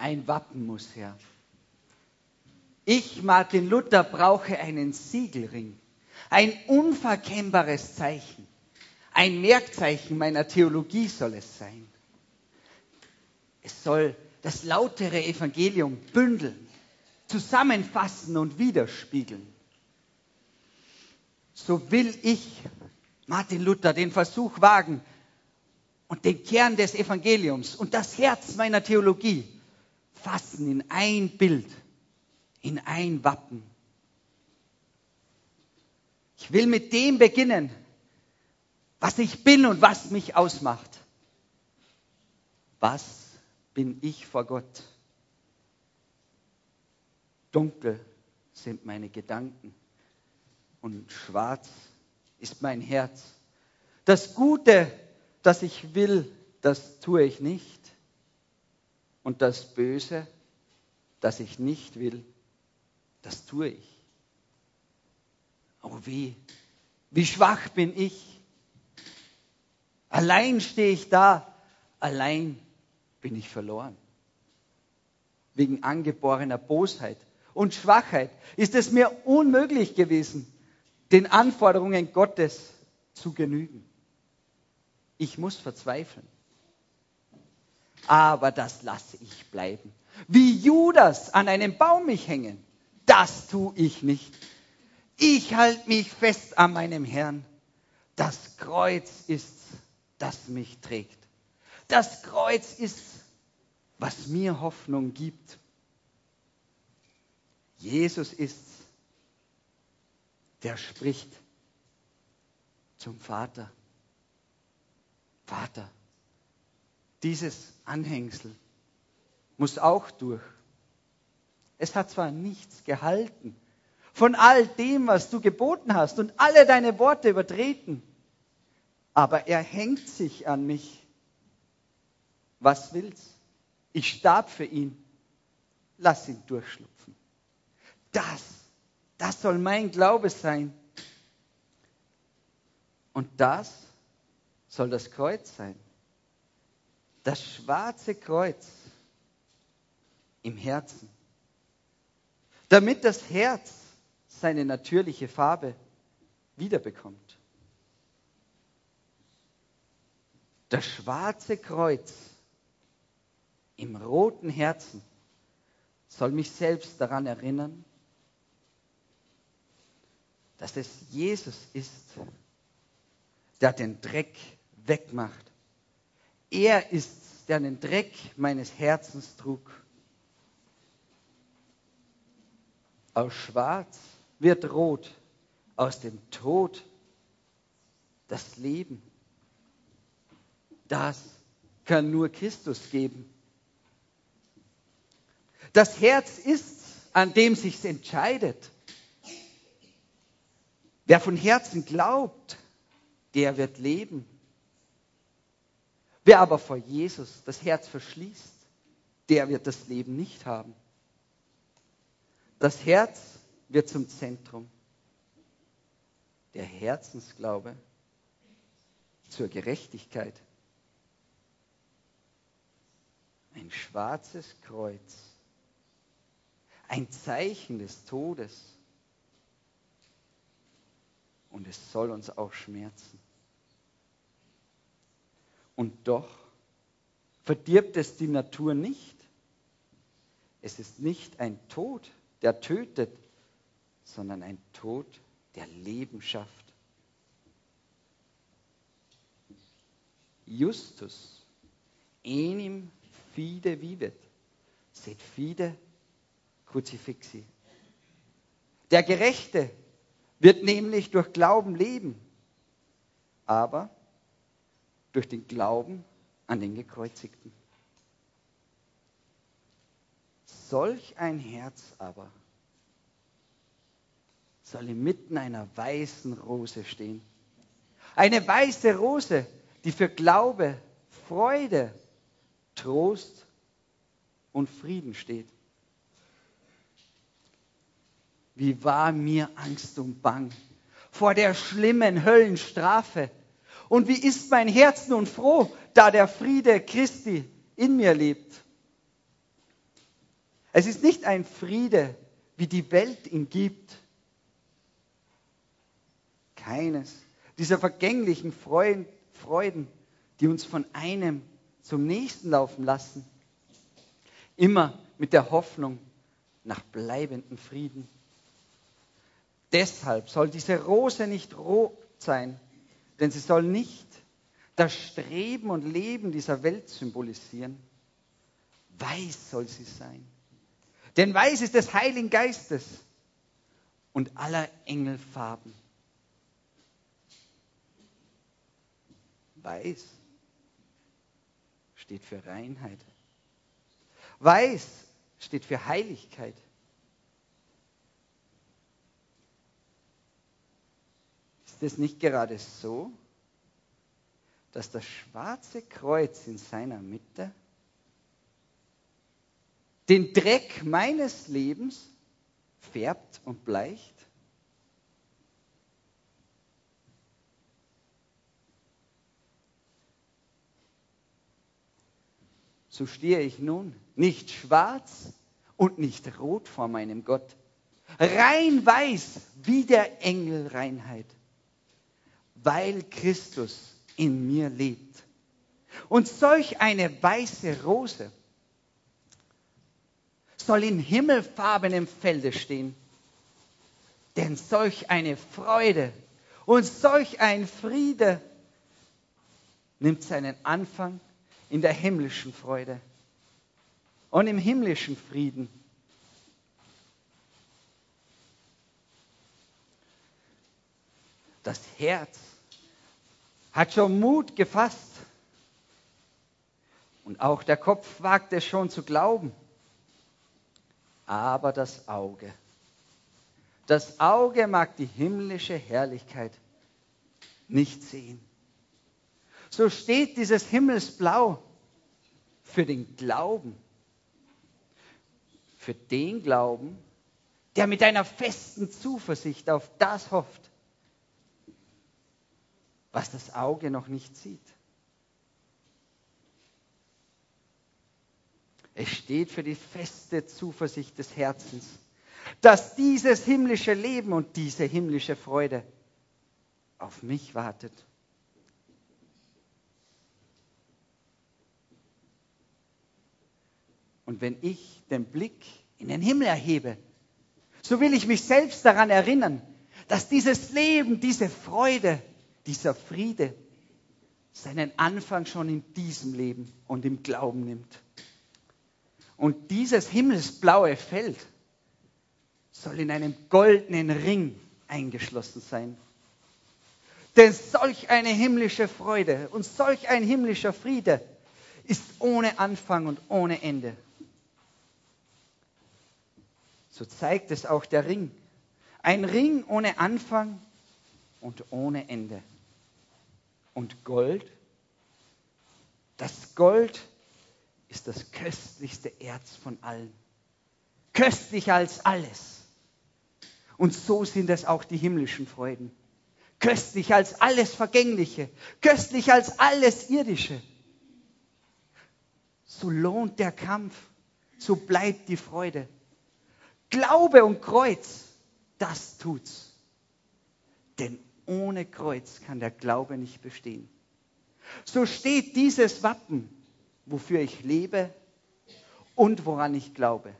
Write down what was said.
Ein Wappen muss her. Ich, Martin Luther, brauche einen Siegelring, ein unverkennbares Zeichen. Ein Merkzeichen meiner Theologie soll es sein. Es soll das lautere Evangelium bündeln, zusammenfassen und widerspiegeln. So will ich, Martin Luther, den Versuch wagen und den Kern des Evangeliums und das Herz meiner Theologie fassen in ein Bild, in ein Wappen. Ich will mit dem beginnen, was ich bin und was mich ausmacht. Was bin ich vor Gott? Dunkel sind meine Gedanken und schwarz ist mein Herz. Das Gute, das ich will, das tue ich nicht. Und das Böse, das ich nicht will, das tue ich. Oh wie, wie schwach bin ich. Allein stehe ich da, allein bin ich verloren. Wegen angeborener Bosheit und Schwachheit ist es mir unmöglich gewesen, den Anforderungen Gottes zu genügen. Ich muss verzweifeln. Aber das lasse ich bleiben. Wie Judas an einem Baum mich hängen, das tue ich nicht. Ich halte mich fest an meinem Herrn. Das Kreuz ist das mich trägt. Das Kreuz ist, was mir Hoffnung gibt. Jesus ist, der spricht zum Vater. Vater, dieses Anhängsel muss auch durch. Es hat zwar nichts gehalten von all dem, was du geboten hast und alle deine Worte übertreten, aber er hängt sich an mich. Was will's? Ich starb für ihn. Lass ihn durchschlupfen. Das, das soll mein Glaube sein. Und das soll das Kreuz sein. Das schwarze Kreuz im Herzen. Damit das Herz seine natürliche Farbe wiederbekommt. das schwarze Kreuz im roten Herzen soll mich selbst daran erinnern, dass es Jesus ist, der den Dreck wegmacht. Er ist, der den Dreck meines Herzens trug. Aus Schwarz wird Rot, aus dem Tod das Leben. Das kann nur Christus geben. Das Herz ist, an dem sich's entscheidet. Wer von Herzen glaubt, der wird leben. Wer aber vor Jesus das Herz verschließt, der wird das Leben nicht haben. Das Herz wird zum Zentrum. Der Herzensglaube zur Gerechtigkeit. ein schwarzes Kreuz, ein Zeichen des Todes. Und es soll uns auch schmerzen. Und doch verdirbt es die Natur nicht. Es ist nicht ein Tod, der tötet, sondern ein Tod, der Leben schafft. Justus, enim fide vivet, sed fide crucifixi. Der Gerechte wird nämlich durch Glauben leben, aber durch den Glauben an den Gekreuzigten. Solch ein Herz aber soll inmitten einer weißen Rose stehen. Eine weiße Rose, die für Glaube, Freude Trost und Frieden steht. Wie war mir Angst und Bang vor der schlimmen Höllenstrafe. Und wie ist mein Herz nun froh, da der Friede Christi in mir lebt. Es ist nicht ein Friede, wie die Welt ihn gibt. Keines dieser vergänglichen Freuden, die uns von einem zum nächsten laufen lassen. Immer mit der Hoffnung nach bleibendem Frieden. Deshalb soll diese Rose nicht rot sein, denn sie soll nicht das Streben und Leben dieser Welt symbolisieren. Weiß soll sie sein. Denn weiß ist des Heiligen Geistes und aller Engelfarben. Weiß steht für Reinheit. Weiß steht für Heiligkeit. Ist es nicht gerade so, dass das schwarze Kreuz in seiner Mitte den Dreck meines Lebens färbt und bleicht? So stehe ich nun nicht schwarz und nicht rot vor meinem Gott, rein weiß wie der Engel Reinheit, weil Christus in mir lebt. Und solch eine weiße Rose soll in himmelfarbenem Felde stehen. Denn solch eine Freude und solch ein Friede nimmt seinen Anfang in der himmlischen Freude und im himmlischen Frieden. Das Herz hat schon Mut gefasst. Und auch der Kopf wagt es schon zu glauben. Aber das Auge, das Auge mag die himmlische Herrlichkeit nicht sehen. So steht dieses Himmelsblau für den Glauben. Für den Glauben, der mit einer festen Zuversicht auf das hofft, was das Auge noch nicht sieht. Es steht für die feste Zuversicht des Herzens, dass dieses himmlische Leben und diese himmlische Freude auf mich wartet. Und wenn ich den Blick in den Himmel erhebe, so will ich mich selbst daran erinnern, dass dieses Leben, diese Freude, dieser Friede seinen Anfang schon in diesem Leben und im Glauben nimmt. Und dieses himmelsblaue Feld soll in einem goldenen Ring eingeschlossen sein. Denn solch eine himmlische Freude und solch ein himmlischer Friede ist ohne Anfang und ohne Ende. So zeigt es auch der Ring. Ein Ring ohne Anfang und ohne Ende. Und Gold, das Gold ist das köstlichste Erz von allen. Köstlicher als alles. Und so sind es auch die himmlischen Freuden. Köstlicher als alles Vergängliche. Köstlicher als alles Irdische. So lohnt der Kampf. So bleibt die Freude. Glaube und Kreuz, das tut's. Denn ohne Kreuz kann der Glaube nicht bestehen. So steht dieses Wappen, wofür ich lebe und woran ich glaube.